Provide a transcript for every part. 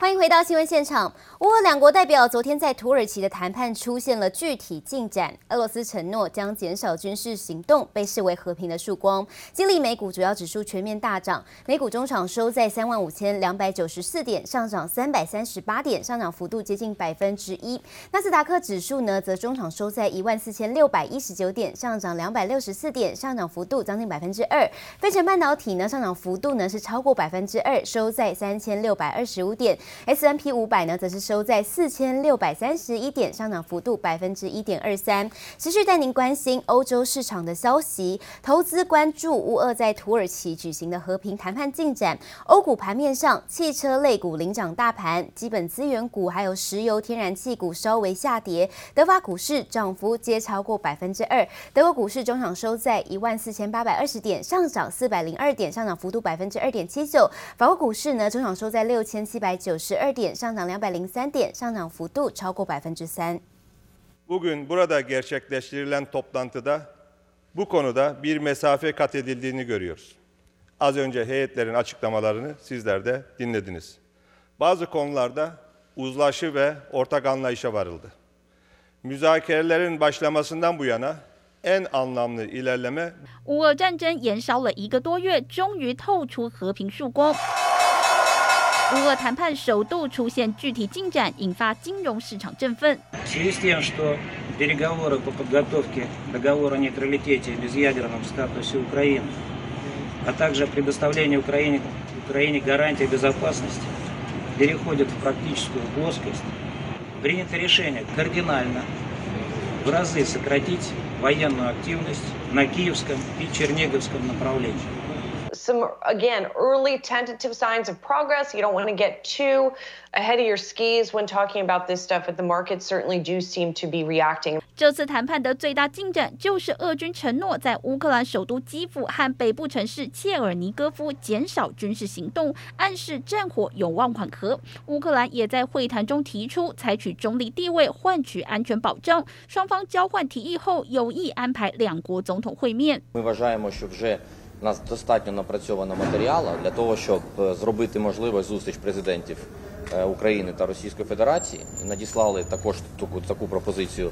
欢迎回到新闻现场。乌俄两国代表昨天在土耳其的谈判出现了具体进展。俄罗斯承诺将减少军事行动，被视为和平的曙光。激励美股主要指数全面大涨，美股中场收在三万五千两百九十四点，上涨三百三十八点，上涨幅度接近百分之一。纳斯达克指数呢，则中场收在一万四千六百一十九点，上涨两百六十四点，上涨幅度将近百分之二。费城半导体呢，上涨幅度呢是超过百分之二，收在三千六百二十五点。S&P 五百呢，则是收在四千六百三十一点，上涨幅度百分之一点二三。持续带您关心欧洲市场的消息，投资关注乌俄在土耳其举行的和平谈判进展。欧股盘面上，汽车类股领涨大盘，基本资源股还有石油天然气股稍微下跌。德法股市涨幅皆超过百分之二。德国股市中场收在一万四千八百二十点，上涨四百零二点，上涨幅度百分之二点七九。法国股市呢，中场收在六千七百九十。二点上涨两百零三点，上涨幅度超过百分之三。Bugün burada gerçekleştirilen toplantıda bu konuda bir mesafe kat edildiğini görüyoruz. Az önce heyetlerin açıklamalarını sizler de dinlediniz. Bazı konularda uzlaşı ve ortak anlayışa varıldı. Müzakerelerin başlamasından bu yana en anlamlı ilerleme 乌俄战争延烧了一个多月，终于透出和平曙光。乌俄谈判首度出现具体进展，引发金融市场振奋。 Some again early tentative signs of progress. You don't want to get too ahead of your skis when talking about this stuff, but the markets certainly do seem to be reacting. 这次谈判的最大进展就是俄军承诺在乌克兰首都基辅和北部城市切尔尼戈夫减少军事行动，暗示战火有望缓和。乌克兰也在会谈中提出采取中立地位，换取安全保障。双方交换提议后，有意安排两国总统会面。У нас достатньо напрацьовано матеріалу для того, щоб зробити можливість зустріч президентів України та Російської Федерації. Надіслали також таку таку пропозицію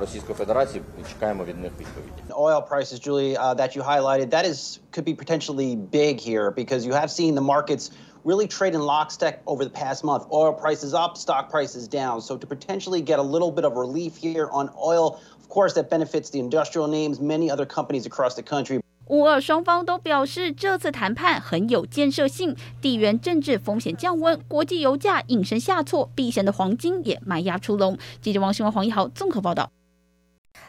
Російської Федерації. Чекаємо від них відповіді. Oil prices, Julie, uh, that you highlighted, that is could be potentially big here because you have seen the markets really trade in lockstep over the past month. Oil prices up, stock prices down. So to potentially get a little bit of relief here on oil, of course, that benefits the industrial names, many other companies across the country. 乌俄双方都表示，这次谈判很有建设性，地缘政治风险降温，国际油价应声下挫，避险的黄金也卖压出笼。记者王新旺、黄一豪综合报道。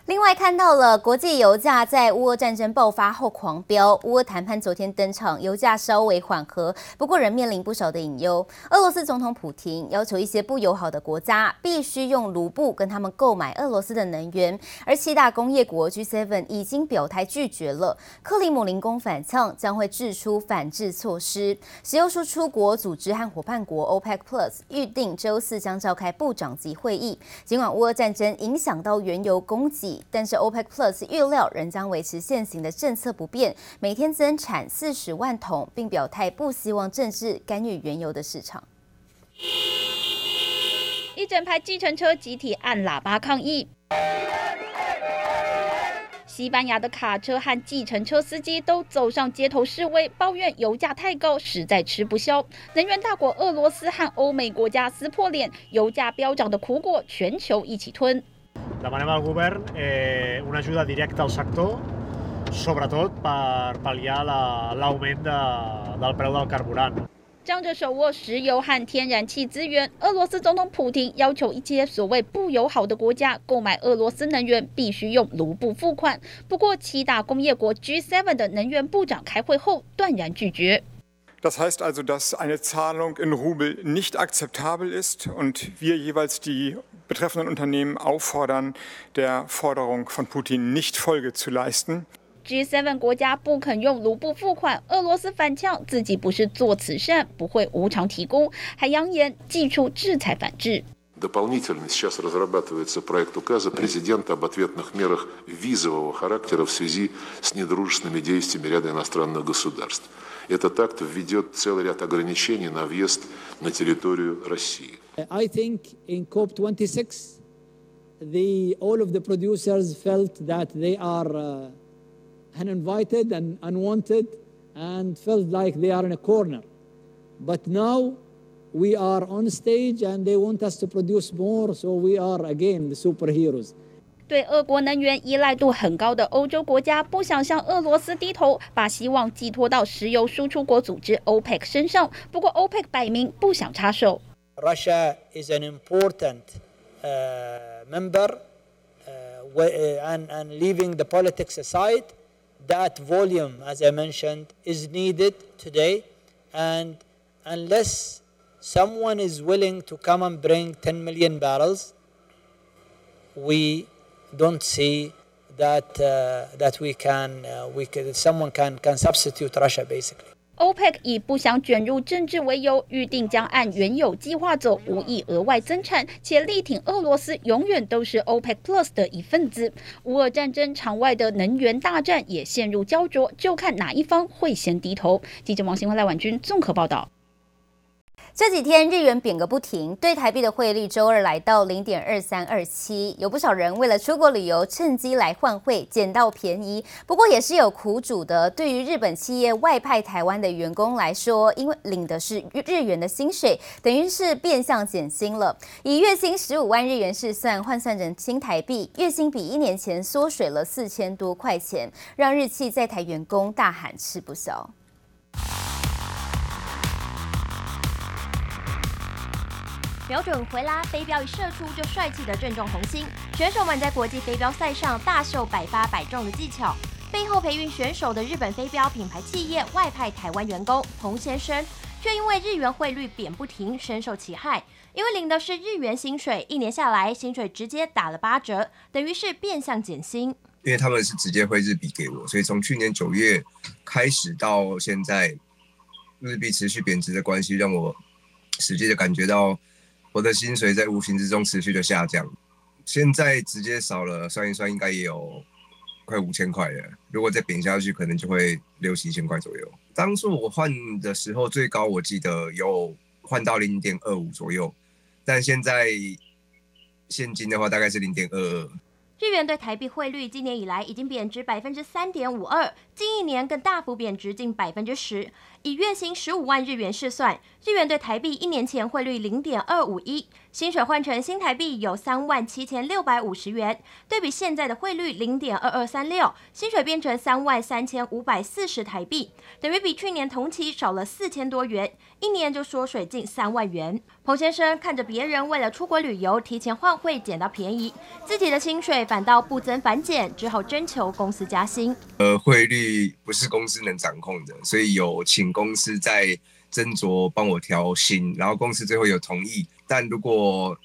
另外看到了国际油价在乌俄战争爆发后狂飙，乌俄谈判昨天登场，油价稍微缓和，不过仍面临不少的隐忧。俄罗斯总统普丁要求一些不友好的国家必须用卢布跟他们购买俄罗斯的能源，而七大工业国 G7 已经表态拒绝了。克里姆林宫反呛将会制出反制措施。石油输出国组织和伙伴国 OPEC Plus 预定周四将召开部长级会议。尽管乌俄战争影响到原油供但是 OPEC Plus 预料仍将维持现行的政策不变，每天增产四十万桶，并表态不希望政治干预原油的市场。一整排计程车集体按喇叭抗议，西班牙的卡车和计程车司机都走上街头示威，抱怨油价太高，实在吃不消。能源大国俄罗斯和欧美国家撕破脸，油价飙涨的苦果，全球一起吞。张着手握石油和天然气资源，俄罗斯总统普丁要求一些所谓不友好的国家购买俄罗斯能源必须用卢布付款。不过，七大工业国 G7 的能源部长开会后断然拒绝。Das heißt also, dass eine Zahlung in Rubel nicht akzeptabel ist und wir jeweils die betreffenden Unternehmen auffordern, der Forderung von Putin nicht Folge zu leisten. G7 国家不肯用卢布付款，俄罗斯反呛自己不是做慈善，不会无偿提供，还扬言祭出制裁反制。 Дополнительно сейчас разрабатывается проект указа президента об ответных мерах визового характера в связи с недружественными действиями ряда иностранных государств. этот акт введет целый ряд ограничений на въезд на территорию России. I think in COP26, the, all of the producers felt that they are uh, and felt like they are in a corner. But now we are on stage and they want us to produce more, so we are again the superheroes. 对俄国能源依赖度很高的欧洲国家不想向俄罗斯低头，把希望寄托到石油输出国组织 OPEC 身上。不过 OPEC 摆明不想插手。Russia is an important uh, member, uh, and, and leaving the politics aside, that volume, as I mentioned, is needed today. And unless someone is willing to come and bring 10 million barrels, we don't see that that we can we can, someone can can substitute Russia basically. OPEC 以不想卷入政治为由，预定将按原有计划走，无意额外增产，且力挺俄罗斯永远都是 OPEC Plus 的一份子。乌俄战争场外的能源大战也陷入焦灼，就看哪一方会先低头。记者王新辉、赖婉君综合报道。这几天日元贬个不停，对台币的汇率周二来到零点二三二七，有不少人为了出国旅游，趁机来换汇，捡到便宜。不过也是有苦主的，对于日本企业外派台湾的员工来说，因为领的是日元的薪水，等于是变相减薪了。以月薪十五万日元试算，换算成新台币，月薪比一年前缩水了四千多块钱，让日企在台员工大喊吃不消。瞄准回拉，飞镖一射出就帅气的正中红心。选手们在国际飞镖赛上大秀百发百中的技巧。背后培育选手的日本飞镖品牌企业外派台湾员工彭先生，却因为日元汇率贬不停，深受其害。因为领的是日元薪水，一年下来薪水直接打了八折，等于是变相减薪。因为他们是直接汇日币给我，所以从去年九月开始到现在，日币持续贬值的关系，让我实际的感觉到。我的薪水在无形之中持续的下降，现在直接少了，算一算应该也有快五千块了。如果再贬下去，可能就会六七千块左右。当初我换的时候最高我记得有换到零点二五左右，但现在现金的话大概是零点二二。日元对台币汇率今年以来已经贬值百分之三点五二，近一年更大幅贬值近百分之十。以月薪十五万日元试算，日元对台币一年前汇率零点二五一，薪水换成新台币有三万七千六百五十元。对比现在的汇率零点二二三六，薪水变成三万三千五百四十台币，等于比去年同期少了四千多元，一年就缩水近三万元。彭先生看着别人为了出国旅游提前换汇捡到便宜，自己的薪水反倒不增反减，只好征求公司加薪。呃，汇率不是公司能掌控的，所以有请。公司在斟酌帮我调薪，然后公司最后有同意。但如果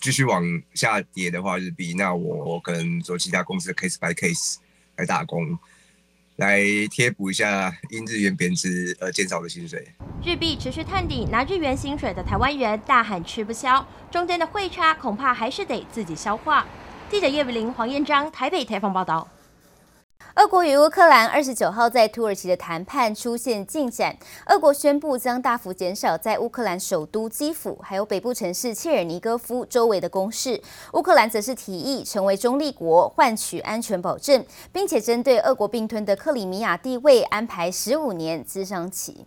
继续往下跌的话，日币，那我可能做其他公司的 case by case 来打工，来贴补一下因日元贬值而减少的薪水。日币持续探底，拿日元薪水的台湾人大喊吃不消，中间的汇差恐怕还是得自己消化。记者叶伟玲、黄彦章台北采访报道。俄国与乌克兰二十九号在土耳其的谈判出现进展，俄国宣布将大幅减少在乌克兰首都基辅还有北部城市切尔尼戈夫周围的攻势，乌克兰则是提议成为中立国，换取安全保证，并且针对俄国并吞的克里米亚地位安排十五年咨商期。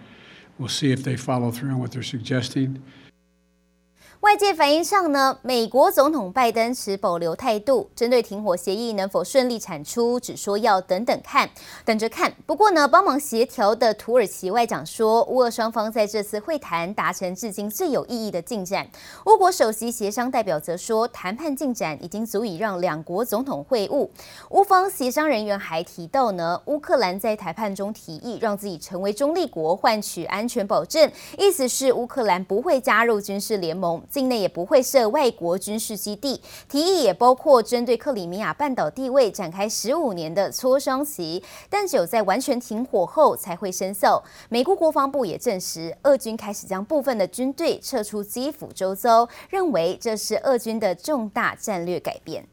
We'll see if they follow through on what they're suggesting. 外界反映上呢，美国总统拜登持保留态度，针对停火协议能否顺利产出，只说要等等看，等着看。不过呢，帮忙协调的土耳其外长说，乌俄双方在这次会谈达成至今最有意义的进展。乌国首席协商代表则说，谈判进展已经足以让两国总统会晤。乌方协商人员还提到呢，乌克兰在谈判中提议让自己成为中立国，换取安全保证，意思是乌克兰不会加入军事联盟。境内也不会设外国军事基地，提议也包括针对克里米亚半岛地位展开十五年的磋商期，但只有在完全停火后才会生效。美国国防部也证实，俄军开始将部分的军队撤出基辅周遭，认为这是俄军的重大战略改变。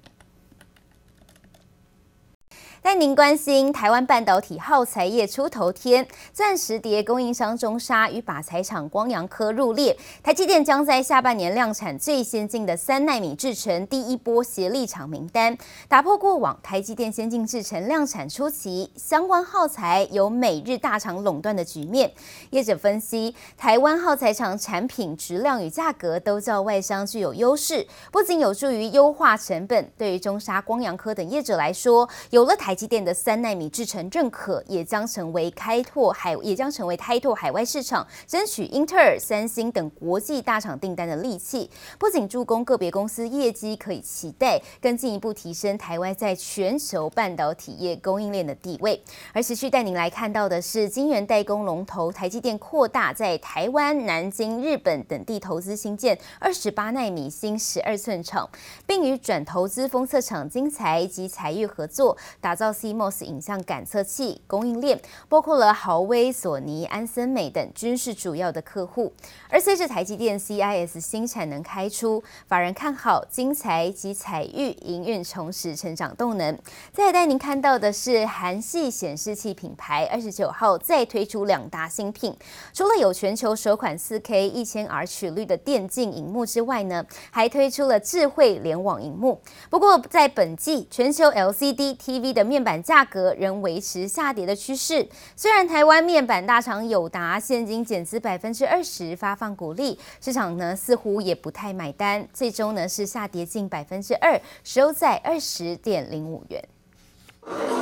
带您关心台湾半导体耗材业出头天，钻石碟供应商中沙与靶材厂光阳科入列，台积电将在下半年量产最先进的三奈米制程第一波协力厂名单，打破过往台积电先进制程量产初期相关耗材由美日大厂垄断的局面。业者分析，台湾耗材厂产品质量与价格都较外商具有优势，不仅有助于优化成本，对于中沙、光阳科等业者来说，有了台。台积电的三纳米制程认可，也将成为开拓海，也将成为开拓海外市场、争取英特尔、三星等国际大厂订单的利器。不仅助攻个别公司业绩可以期待，更进一步提升台湾在全球半导体业供应链的地位。而持续带您来看到的是，晶圆代工龙头台积电扩大在台湾、南京、日本等地投资新建二十八纳米新十二寸厂，并与转投资封测厂精材及采钰合作，打造。CMOS 影像感测器供应链包括了豪威、索尼、安森美等均是主要的客户。而随着台积电 CIS 新产能开出，法人看好精彩及采钰营运重拾成长动能。再带您看到的是韩系显示器品牌二十九号再推出两大新品，除了有全球首款四 K 一千 R 曲率的电竞荧幕之外呢，还推出了智慧联网荧幕。不过在本季全球 LCD TV 的面板价格仍维持下跌的趋势。虽然台湾面板大厂友达现金减资百分之二十发放股利，市场呢似乎也不太买单，最终呢是下跌近百分之二，收在二十点零五元。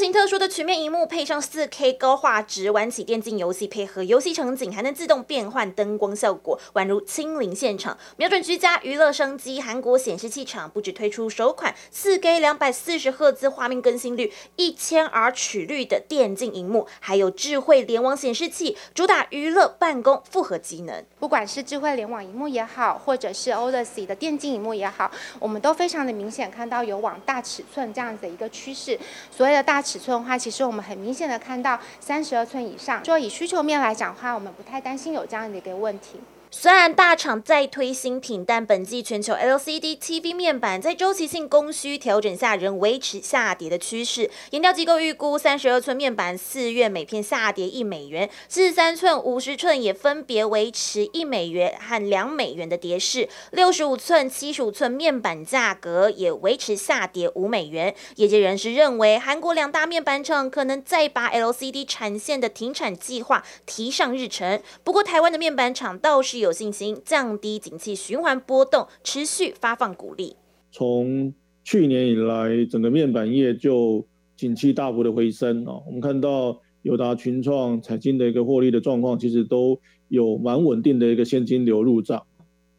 型特殊的曲面荧幕配上 4K 高画质，玩起电竞游戏，配合游戏场景还能自动变换灯光效果，宛如亲临现场。瞄准居家娱乐商机，韩国显示器厂不止推出首款 4K 两百四十赫兹画面更新率、一千 R 曲率的电竞荧幕，还有智慧联网显示器，主打娱乐、办公复合机能。不管是智慧联网荧幕也好，或者是 OLED 的电竞荧幕也好，我们都非常的明显看到有往大尺寸这样子的一个趋势。所谓的大尺尺寸的话，其实我们很明显的看到三十二寸以上。说以需求面来讲的话，我们不太担心有这样的一个问题。虽然大厂在推新品，但本季全球 LCD TV 面板在周期性供需调整下，仍维持下跌的趋势。研调机构预估，三十二寸面板四月每片下跌一美元，四十三寸、五十寸也分别维持一美元和两美元的跌势。六十五寸、七十五寸面板价格也维持下跌五美元。业界人士认为，韩国两大面板厂可能再把 LCD 产线的停产计划提上日程。不过，台湾的面板厂倒是。有信心降低景气循环波动，持续发放股利。从去年以来，整个面板业就景气大幅的回升啊。我们看到友达、群创、彩晶的一个获利的状况，其实都有蛮稳定的一个现金流入账。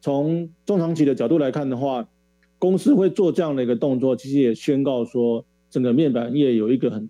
从中长期的角度来看的话，公司会做这样的一个动作，其实也宣告说，整个面板业有一个很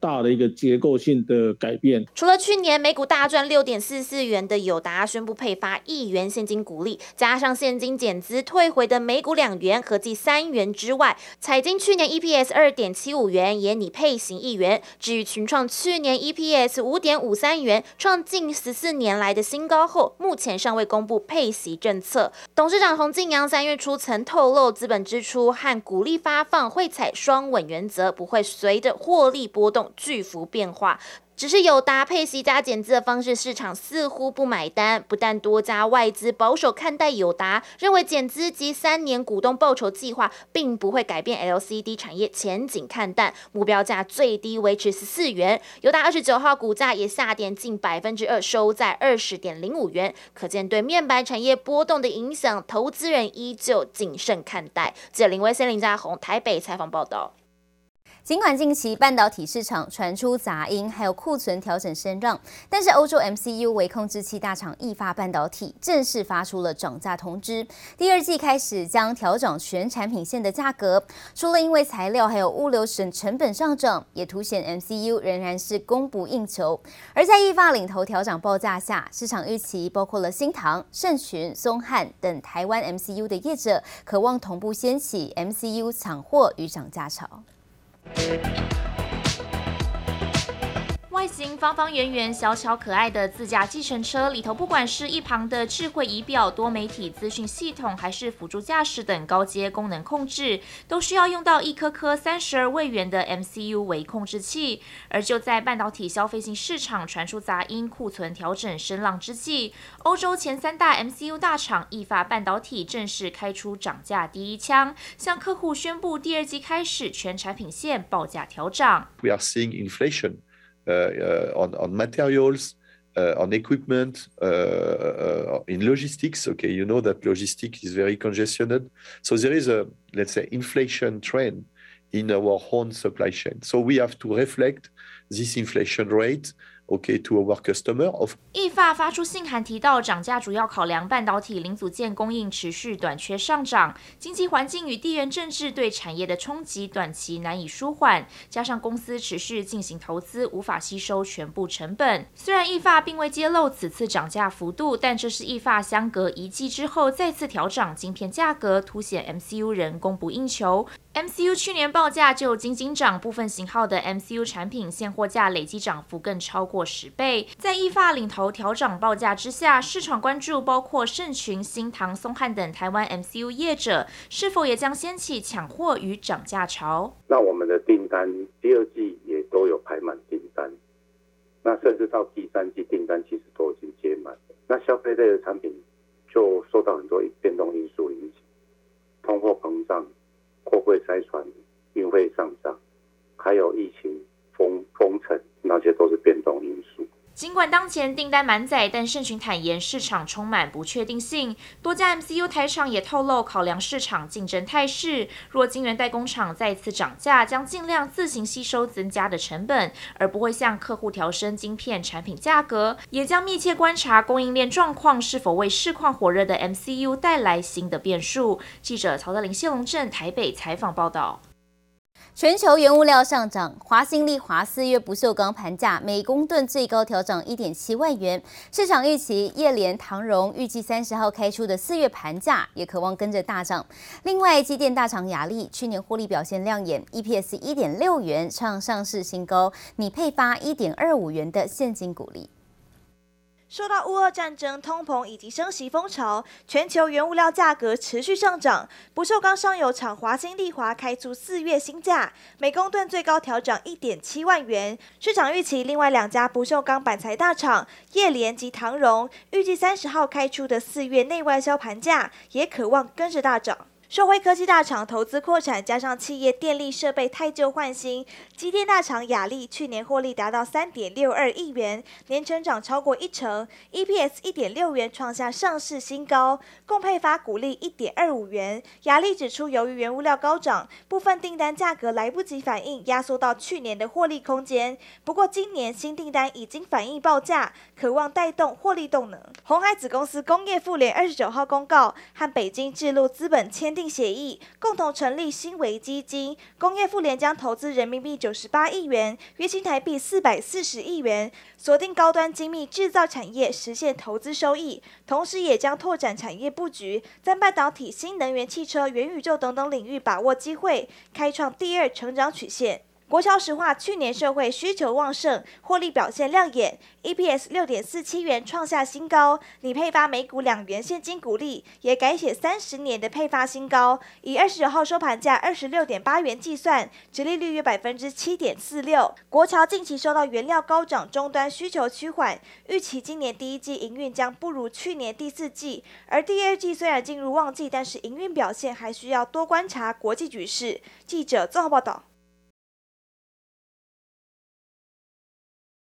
大的一个结构性的改变。除了去年每股大赚六点四四元的友达宣布配发一元现金股利，加上现金减资退回的每股两元，合计三元之外，彩晶去年 EPS 二点七五元也拟配型一元。至于群创去年 EPS 五点五三元，创近十四年来的新高后，目前尚未公布配息政策。董事长洪敬阳三月初曾透露，资本支出和股利发放会采双稳原则，不会随着获利波动。巨幅变化。只是友达配息加减资的方式，市场似乎不买单。不但多家外资保守看待友达，认为减资及三年股东报酬计划并不会改变 LCD 产业前景看淡，目标价最低维持十四元。友达二十九号股价也下跌近百分之二，收在二十点零五元。可见对面板产业波动的影响，投资人依旧谨慎看待。记者林威森、林家宏台北采访报道。尽管近期半导体市场传出杂音，还有库存调整声浪，但是欧洲 MCU 微控制器大厂意法半导体正式发出了涨价通知，第二季开始将调涨全产品线的价格。除了因为材料还有物流省成本上涨，也凸显 MCU 仍然是供不应求。而在意法领头调涨报价下，市场预期包括了新唐、盛群、松汉等台湾 MCU 的业者，渴望同步掀起 MCU 抢货与涨价潮。外方方圆圆、小巧可爱的自驾计程车里头，不管是一旁的智慧仪表、多媒体资讯系统，还是辅助驾驶等高阶功能控制，都需要用到一颗颗三十二位元的 MCU 微控制器。而就在半导体消费性市场传出杂音、库存调整声浪之际，欧洲前三大 MCU 大厂意法半导体正式开出涨价第一枪，向客户宣布第二季开始全产品线报价调涨。We are seeing inflation. Uh, on, on materials, uh, on equipment, uh, in logistics. Okay, you know that logistics is very congested. So there is a, let's say, inflation trend in our own supply chain. So we have to reflect this inflation rate OK to our customer of。意法发出信函提到，涨价主要考量半导体零组件供应持续短缺上涨，经济环境与地缘政治对产业的冲击短期难以舒缓，加上公司持续进行投资，无法吸收全部成本。虽然意法并未揭露此次涨价幅度，但这是意法相隔一季之后再次调涨晶片价格，凸显 MCU 仍供不应求。MCU 去年报价就仅仅涨，部分型号的 MCU 产品现货价累计涨幅更超过十倍。在意法领头调涨报价之下，市场关注包括盛群、新唐、松汉等台湾 MCU 业者是否也将掀起抢货与涨价潮。那我们的订单第二季也都有排满订单，那甚至到第三季订单其实都已经接满。那消费类的产品就受到很多变动因素影响，通货膨胀。货柜塞船、运费上涨，还有疫情封封城，那些都是变动因素。尽管当前订单满载，但盛群坦言市场充满不确定性。多家 MCU 台厂也透露，考量市场竞争态势，若晶圆代工厂再次涨价，将尽量自行吸收增加的成本，而不会向客户调升晶片产品价格。也将密切观察供应链状况，是否为市况火热的 MCU 带来新的变数。记者曹德林、谢龙镇台北采访报道。全球原物料上涨，华新丽华四月不锈钢盘价每公吨最高调涨一点七万元。市场预期叶联、唐荣预计三十号开出的四月盘价也可望跟着大涨。另外，机电大厂亚力去年获利表现亮眼，EPS 一点六元创上市新高，拟配发一点二五元的现金股利。受到乌俄战争、通膨以及升息风潮，全球原物料价格持续上涨。不锈钢上游厂华新丽华开出四月新价，每公吨最高调涨一点七万元。市场预期另外两家不锈钢板材大厂叶联及唐荣，预计三十号开出的四月内外销盘价也可望跟着大涨。社会科技大厂投资扩产，加上企业电力设备汰旧换新，机电大厂亚力去年获利达到三点六二亿元，年成长超过一成，EPS 一点六元创下上市新高，共配发股利一点二五元。亚力指出，由于原物料高涨，部分订单价格来不及反应，压缩到去年的获利空间。不过今年新订单已经反映报价，可望带动获利动能。红海子公司工业富联二十九号公告，和北京智路资本签订。协议共同成立新维基金，工业富联将投资人民币九十八亿元，约新台币四百四十亿元，锁定高端精密制造产业，实现投资收益。同时，也将拓展产业布局，在半导体、新能源汽车、元宇宙等等领域把握机会，开创第二成长曲线。国桥石化去年社会需求旺盛，获利表现亮眼，EPS 六点四七元创下新高，拟配发每股两元现金股利，也改写三十年的配发新高，以二十九号收盘价二十六点八元计算，殖利率约百分之七点四六。国桥近期受到原料高涨，终端需求趋缓，预期今年第一季营运将不如去年第四季，而第二季虽然进入旺季，但是营运表现还需要多观察国际局势。记者综合报道。